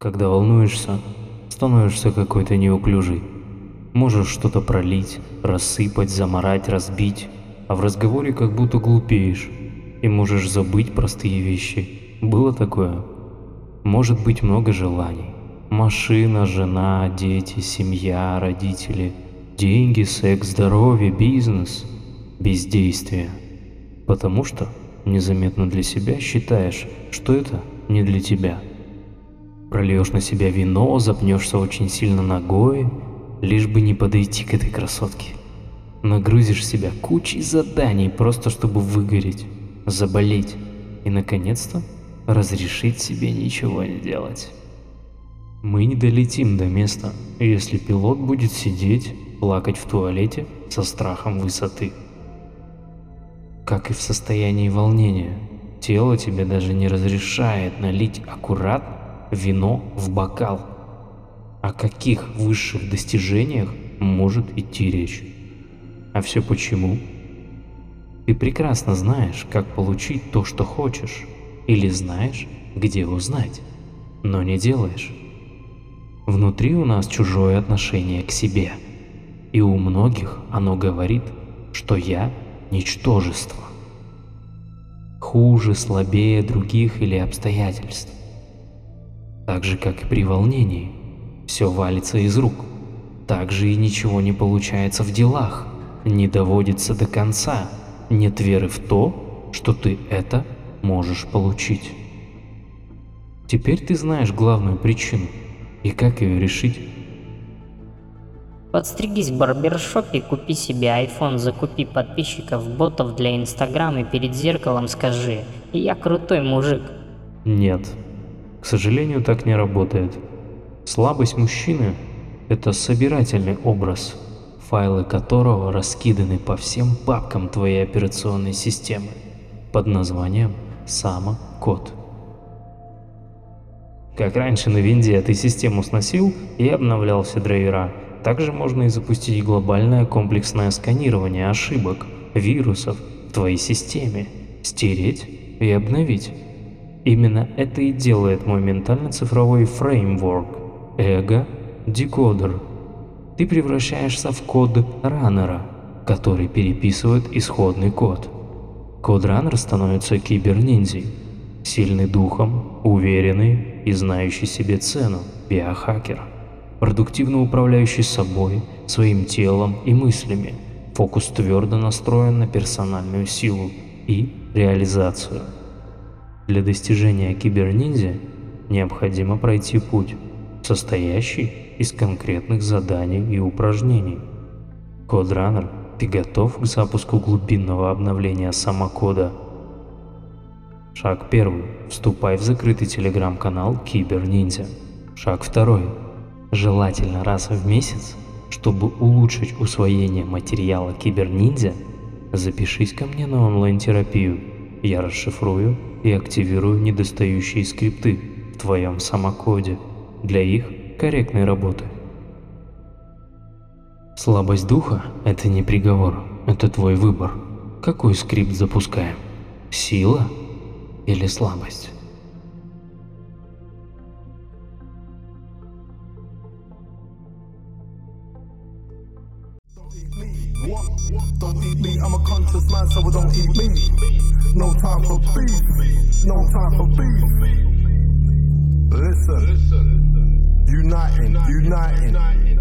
Когда волнуешься, становишься какой-то неуклюжий. Можешь что-то пролить, рассыпать, заморать, разбить, а в разговоре как будто глупеешь и можешь забыть простые вещи. Было такое? Может быть много желаний. Машина, жена, дети, семья, родители, деньги, секс, здоровье, бизнес, бездействие. Потому что незаметно для себя считаешь, что это не для тебя. Прольешь на себя вино, запнешься очень сильно ногой, лишь бы не подойти к этой красотке. Нагрузишь себя кучей заданий, просто чтобы выгореть, заболеть и, наконец-то, разрешить себе ничего не делать. Мы не долетим до места, если пилот будет сидеть, плакать в туалете со страхом высоты. Как и в состоянии волнения, тело тебе даже не разрешает налить аккуратно вино в бокал. О каких высших достижениях может идти речь? А все почему? Ты прекрасно знаешь, как получить то, что хочешь, или знаешь, где узнать, но не делаешь. Внутри у нас чужое отношение к себе, и у многих оно говорит, что я – ничтожество. Хуже, слабее других или обстоятельств. Так же, как и при волнении, все валится из рук. Так же и ничего не получается в делах, не доводится до конца, нет веры в то, что ты это можешь получить. Теперь ты знаешь главную причину и как ее решить. Подстригись в барбершопе, купи себе iPhone, закупи подписчиков, ботов для Инстаграм и перед зеркалом скажи «Я крутой мужик». Нет, сожалению, так не работает. Слабость мужчины – это собирательный образ, файлы которого раскиданы по всем папкам твоей операционной системы под названием «Само-код». Как раньше на винде ты систему сносил и обновлял все драйвера, также можно и запустить глобальное комплексное сканирование ошибок, вирусов в твоей системе, стереть и обновить. Именно это и делает мой ментально-цифровой фреймворк Эго Декодер. Ты превращаешься в код раннера, который переписывает исходный код. Код-раннер становится киберниндзей, сильный духом, уверенный и знающий себе цену, биохакер, продуктивно управляющий собой, своим телом и мыслями, фокус твердо настроен на персональную силу и реализацию. Для достижения киберниндзя необходимо пройти путь, состоящий из конкретных заданий и упражнений. Кодранер, ты готов к запуску глубинного обновления самокода? Шаг первый. Вступай в закрытый телеграм-канал Киберниндзя. Шаг второй. Желательно раз в месяц, чтобы улучшить усвоение материала Киберниндзя, запишись ко мне на онлайн-терапию. Я расшифрую и активирую недостающие скрипты в твоем самокоде для их корректной работы. Слабость духа – это не приговор, это твой выбор. Какой скрипт запускаем? Сила или слабость? Don't eat me, I'm a conscious man, so don't eat me. No time for beef, no time for beef. Listen, uniting, uniting.